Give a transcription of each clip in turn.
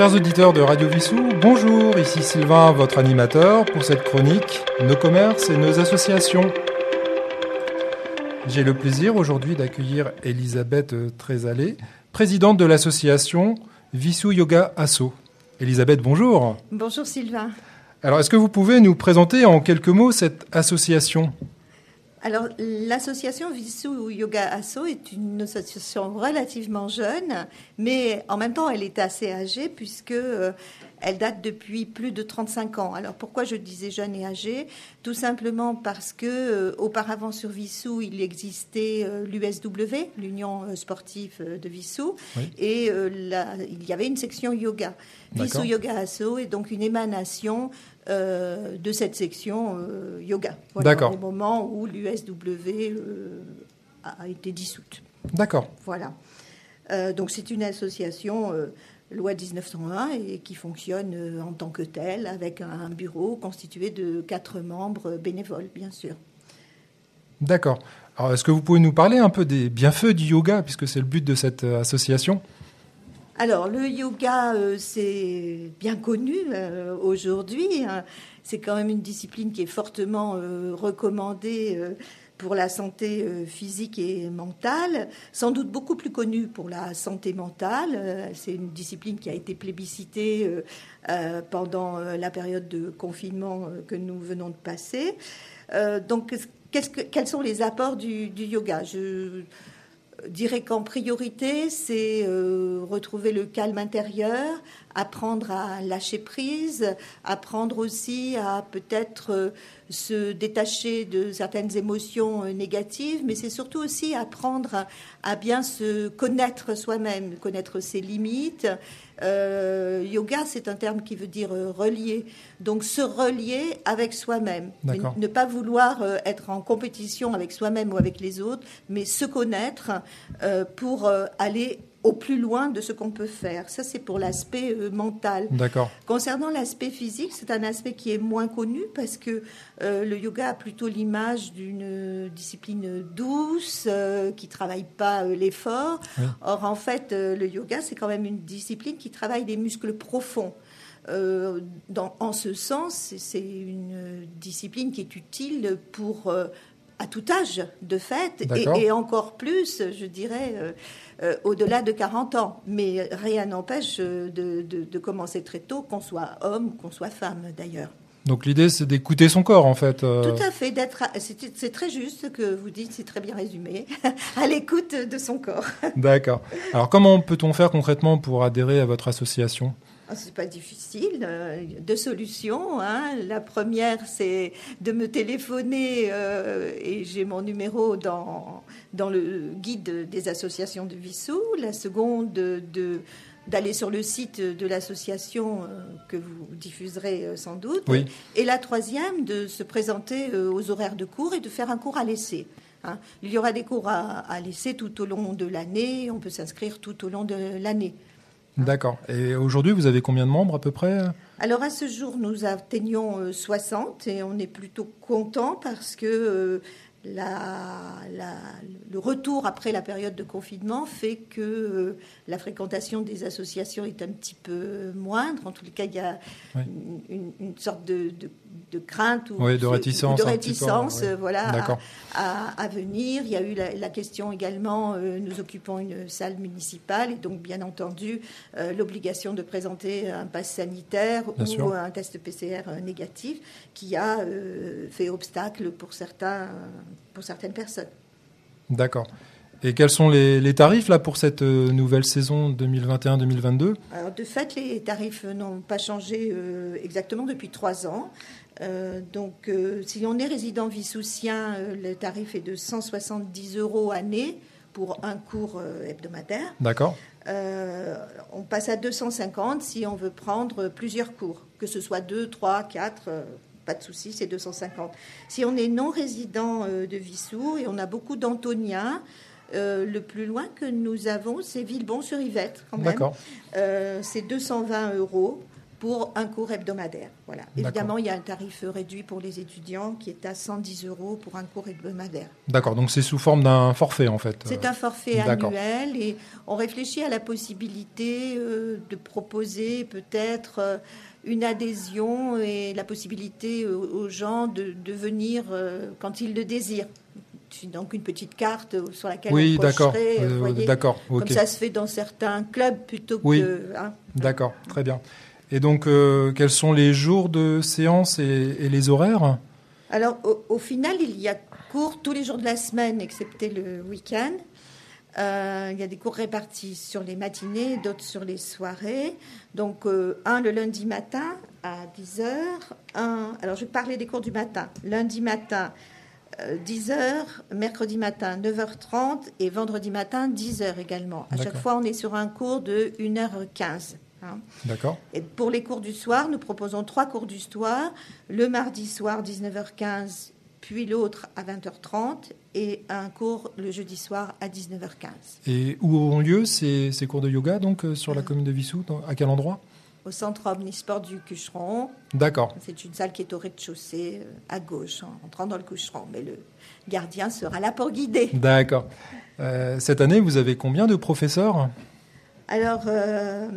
Chers auditeurs de Radio Vissou, bonjour, ici Sylvain, votre animateur, pour cette chronique Nos commerces et nos associations. J'ai le plaisir aujourd'hui d'accueillir Elisabeth Trézalé, présidente de l'association Vissou Yoga Asso. Elisabeth, bonjour. Bonjour Sylvain. Alors, est-ce que vous pouvez nous présenter en quelques mots cette association? Alors, l'association Vissou Yoga Asso est une association relativement jeune, mais en même temps, elle est assez âgée puisque euh, elle date depuis plus de 35 ans. Alors, pourquoi je disais jeune et âgée Tout simplement parce que euh, auparavant sur Vissou, il existait euh, l'USW, l'Union sportive de Vissou, et il y avait une section yoga. Vissou Yoga Asso est donc une émanation euh, de cette section euh, yoga. D'accord. Au moment où l'USW euh, a été dissoute. D'accord. Voilà. donc c'est une association loi 1901 et qui fonctionne en tant que telle avec un bureau constitué de quatre membres bénévoles, bien sûr. D'accord. Alors est-ce que vous pouvez nous parler un peu des bienfaits du yoga, puisque c'est le but de cette association? Alors, le yoga, euh, c'est bien connu euh, aujourd'hui. Hein. C'est quand même une discipline qui est fortement euh, recommandée pour la santé physique et mentale, sans doute beaucoup plus connue pour la santé mentale. C'est une discipline qui a été plébiscitée pendant la période de confinement que nous venons de passer. Donc, quels sont les apports du, yoga? Dirais qu'en priorité, c'est euh, retrouver le calme intérieur, apprendre à lâcher prise, apprendre aussi à peut-être euh, se détacher de certaines émotions euh, négatives, mais c'est surtout aussi apprendre à, bien se connaître soi-même, connaître ses limites. Euh, yoga, c'est un terme qui veut dire relier. Donc se relier avec soi-même. Ne pas vouloir être en compétition avec soi-même ou avec les autres, mais se connaître pour aller au plus loin de ce qu'on peut faire. Ça, c'est pour l'aspect euh, mental. D'accord. Concernant l'aspect physique, c'est un aspect qui est moins connu parce que euh, le yoga a plutôt l'image d'une discipline douce euh, qui travaille pas l'effort. Or, en fait, le yoga, c'est quand même une discipline qui travaille les muscles profonds. Dans, en ce sens, c'est une discipline qui est utile pour à tout âge, de fait, et, encore plus, je dirais, euh, euh, au-delà de 40 ans. Mais rien n'empêche euh, de, commencer très tôt, qu'on soit homme, qu'on soit femme, d'ailleurs. Donc l'idée, c'est d'écouter son corps, en fait. Tout à fait, d'être. C'est très juste ce que vous dites, c'est très bien résumé. à l'écoute de son corps. D'accord. Alors comment peut-on faire concrètement pour adhérer à votre association? C'est pas difficile. Euh, deux solutions. Hein. La première, c'est de me téléphoner euh, et j'ai mon numéro dans, dans le guide des associations de Vissou. La seconde, de, d'aller sur le site de l'association euh, que vous diffuserez sans doute. Et la troisième, de se présenter aux horaires de cours et de faire un cours à l'essai. Hein. Il y aura des cours à, à laisser tout au long de l'année. On peut s'inscrire tout au long de l'année. D'accord. Et aujourd'hui, vous avez combien de membres à peu près Alors à ce jour, nous atteignons 60 euh, et on est plutôt content parce que euh, le retour après la période de confinement fait que euh, la fréquentation des associations est un petit peu moindre. En tout cas, il y a une, sorte de, crainte ou de réticence, de réticence voilà, à, venir. Il y a eu la, question également, euh, nous occupons une salle municipale et donc bien entendu euh, l'obligation de présenter un pass sanitaire ou un test PCR négatif qui a fait obstacle pour certains pour certaines personnes. D'accord. Et quels sont les, tarifs là pour cette euh, nouvelle saison 2021-2022 Alors de fait, les tarifs n'ont pas changé euh, exactement depuis trois ans. Euh, donc si on est résident vissoucien, le tarif est de 170 euros année pour un cours hebdomadaire. D'accord. on passe à 250 si on veut prendre plusieurs cours, que ce soit deux, trois, quatre pas de souci, c'est 250. Si on est non résident euh, de Vissou et on a beaucoup d'Antoniens, euh, le plus loin que nous avons, c'est Villebon-sur-Yvette, quand même. Euh, c'est 220 euros pour un cours hebdomadaire. Voilà. Évidemment, il y a un tarif réduit pour les étudiants qui est à 110 euros pour un cours hebdomadaire. D'accord, donc c'est sous forme d'un forfait en fait. C'est un forfait annuel et on réfléchit à la possibilité euh, de proposer peut-être euh, une adhésion et la possibilité aux gens de, venir euh, quand ils le désirent donc une petite carte sur laquelle oui, on d'accord, d'accord, comme ça se fait dans certains clubs plutôt que. Hein. D'accord, très bien. Et donc, euh, quels sont les jours de séance et, les horaires? Alors, au, final, il y a cours tous les jours de la semaine, excepté le week-end. Euh, il y a des cours répartis sur les matinées, d'autres sur les soirées. Donc, euh, un le lundi matin à 10h. Un, alors, je vais parler des cours du matin. Lundi matin, 10h, mercredi matin 9h30 et vendredi matin 10h également. À chaque fois, on est sur un cours de 1h15. Hein. D'accord. Et pour les cours du soir, nous proposons trois cours du soir. Le mardi soir, 19h15, puis l'autre à 20h30 et un cours le jeudi soir à 19h15. Et où ont lieu ces, ces cours de yoga donc euh, sur la euh. commune de Vissou À quel endroit? Au centre omnisport du Cucheron. D'accord. C'est une salle qui est au rez-de-chaussée euh, à gauche en entrant dans le Cucheron. Mais le gardien sera là pour guider. D'accord. cette année, vous avez combien de professeurs? Alors, euh,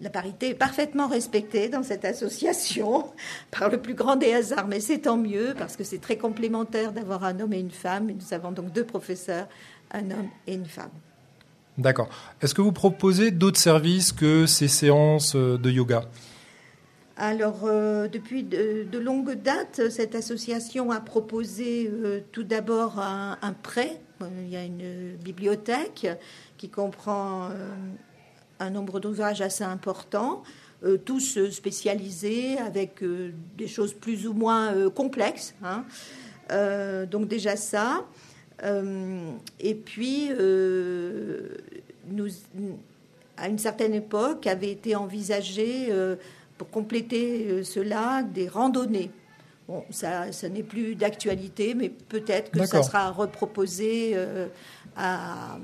la parité est parfaitement respectée dans cette association par le plus grand des hasards, mais c'est tant mieux parce que c'est très complémentaire d'avoir un homme et une femme. nous avons donc deux professeurs, un homme et une femme. D'accord. Est-ce que vous proposez d'autres services que ces séances euh, de yoga? Alors, euh, depuis de, longues dates, cette association a proposé tout d'abord un, prêt. Il y a une bibliothèque qui comprend un nombre d'ouvrages assez important, euh, tous spécialisés avec euh, des choses plus ou moins euh, complexes. Hein. donc déjà ça. Et puis, nous, à une certaine époque, avait été envisagé, pour compléter cela, des randonnées. Bon, ça, ça n'est plus d'actualité, mais peut-être que ça sera reproposé à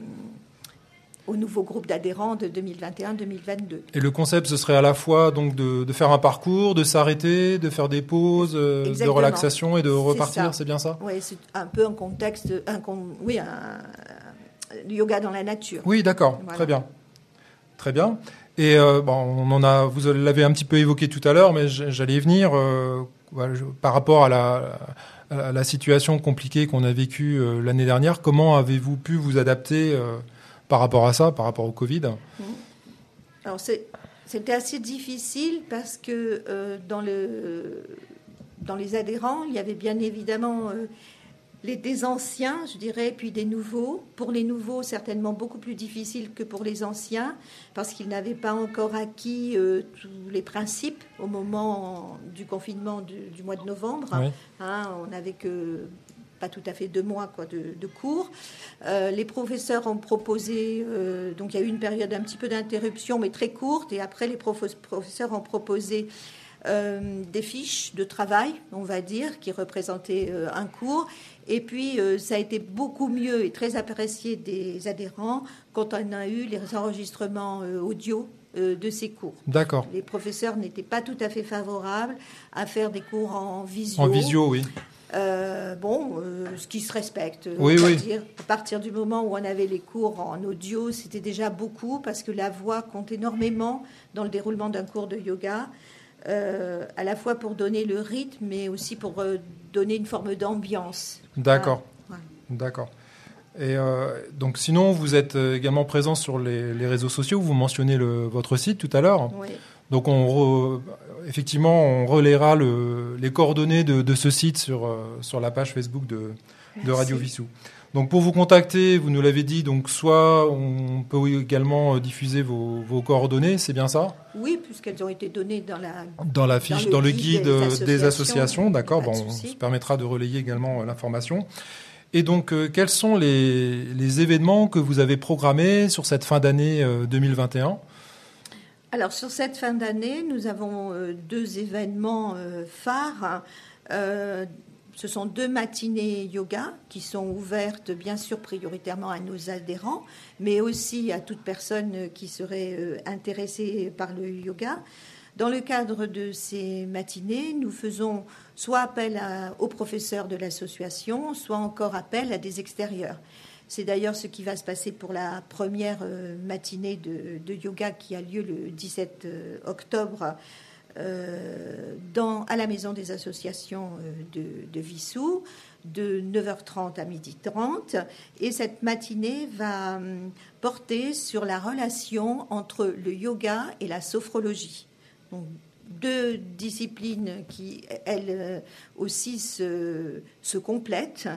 au nouveau groupe d'adhérents de 2021-2022. Et le concept, ce serait à la fois donc de, faire un parcours, de s'arrêter, de faire des pauses, euh, de relaxation et de repartir, c'est bien ça? Oui, c'est un peu un contexte, un, oui, un, yoga dans la nature. Oui, d'accord, très bien, très bien. Et euh, bon, on en a, vous l'avez un petit peu évoqué tout à l'heure, mais j'allais y venir euh, par rapport à la, à la situation compliquée qu'on a vécue l'année dernière. Comment avez-vous pu vous adapter par rapport à ça, par rapport au Covid mmh. Alors c'était assez difficile parce que euh, dans, le, dans les adhérents, il y avait bien évidemment euh, les, des anciens, je dirais, puis des nouveaux. Pour les nouveaux, certainement beaucoup plus difficile que pour les anciens, parce qu'ils n'avaient pas encore acquis euh, tous les principes au moment du confinement du, mois de novembre. Hein, on n'avait que pas tout à fait deux mois quoi, de, cours. Euh, les professeurs ont proposé, euh, donc il y a eu une période un petit peu d'interruption, mais très courte, et après les professeurs ont proposé euh, des fiches de travail, on va dire, qui représentaient un cours. Et puis, ça a été beaucoup mieux et très apprécié des adhérents quand on a eu les enregistrements audio de ces cours. D'accord. Les professeurs n'étaient pas tout à fait favorables à faire des cours en visio. En visio, oui. Euh, bon, euh, ce qui se respecte. Oui, oui. Dire. À partir du moment où on avait les cours en audio, c'était déjà beaucoup parce que la voix compte énormément dans le déroulement d'un cours de yoga, euh, à la fois pour donner le rythme, mais aussi pour donner une forme d'ambiance. D'accord. D'accord. Et donc, sinon, vous êtes également présent sur les, réseaux sociaux. Vous mentionnez le, votre site tout à l'heure. Oui. Donc, on effectivement, on relaiera les coordonnées de, ce site sur, euh, sur la page Facebook de, de Radio Vissou. Donc pour vous contacter, vous nous l'avez dit, donc soit on peut également euh, diffuser vos, coordonnées, c'est bien ça? Oui, puisqu'elles ont été données dans la dans la fiche, dans le, guide, des associations, d'accord. Bon, on se permettra de relayer également euh, l'information. Et donc, quels sont les, les, événements que vous avez programmés sur cette fin d'année 2021 alors sur cette fin d'année, nous avons euh, deux événements euh, phares. Euh, ce sont deux matinées yoga qui sont ouvertes bien sûr prioritairement à nos adhérents, mais aussi à toute personne qui serait intéressée par le yoga. Dans le cadre de ces matinées, nous faisons soit appel aux professeurs de l'association, soit encore appel à des extérieurs. C'est d'ailleurs ce qui va se passer pour la première euh, matinée de, yoga qui a lieu le 17 euh, octobre euh, à la maison des associations de, Vissou de 9h30 à 12h30 et cette matinée va hum, porter sur la relation entre le yoga et la sophrologie. Donc, deux disciplines qui, elles aussi, se complètent.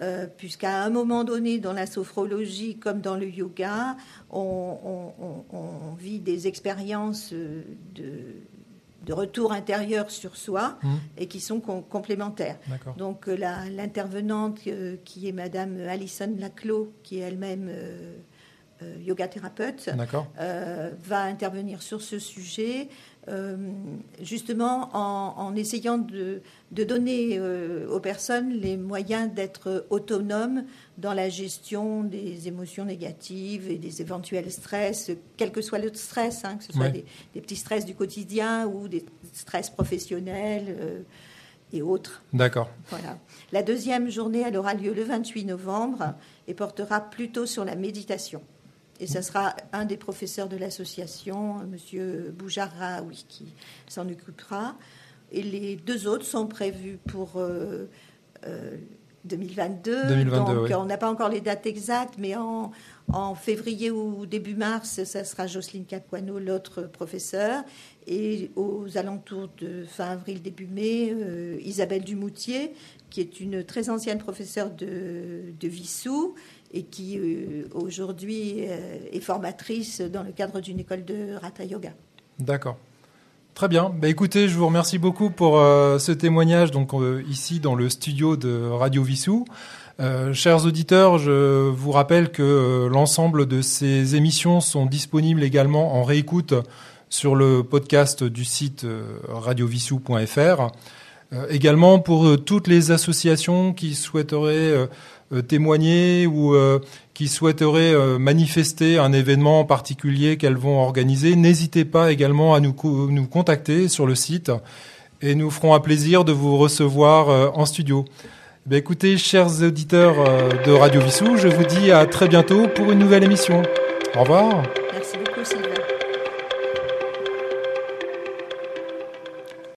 Euh, puisqu'à un moment donné, dans la sophrologie comme dans le yoga, on, vit des expériences de, de, retour intérieur sur soi mmh. et qui sont complémentaires. Donc euh, l'intervenante euh, qui est Madame Alison Laclos, qui est elle-même yoga thérapeute, va intervenir sur ce sujet. Euh, justement en, essayant de, donner euh, aux personnes les moyens d'être autonomes dans la gestion des émotions négatives et des éventuels stress, quel que soit le stress, hein, que ce soit des, petits stress du quotidien ou des stress professionnels. Euh, et autres. D'accord. Voilà. La deuxième journée, elle aura lieu le 28 novembre et portera plutôt sur la méditation. Et ce sera un des professeurs de l'association, M. Boujar Raoui, qui s'en occupera. Et les deux autres sont prévus pour 2022. Euh, euh, Donc, on n'a pas encore les dates exactes, mais en, février ou début mars, ça sera Jocelyne Capuano, l'autre professeur. Et aux alentours de fin avril, début mai, euh, Isabelle Dumoutier, qui est une très ancienne professeure de, de Vissou et qui euh, aujourd'hui euh, est formatrice dans le cadre d'une école de Ratha Yoga. D'accord. Très bien. Bah, écoutez, je vous remercie beaucoup pour euh, ce témoignage donc ici dans le studio de Radio Vissou. chers auditeurs, je vous rappelle que l'ensemble de ces émissions sont disponibles également en réécoute sur le podcast du site radiovissou.fr. également pour toutes les associations qui souhaiteraient témoigner ou euh, qui souhaiteraient euh, manifester un événement particulier qu'elles vont organiser, n'hésitez pas également à nous, nous contacter sur le site et nous ferons un plaisir de vous recevoir en studio. Eh écoutez, chers auditeurs de Radio Vissou, je vous dis à très bientôt pour une nouvelle émission. Au revoir.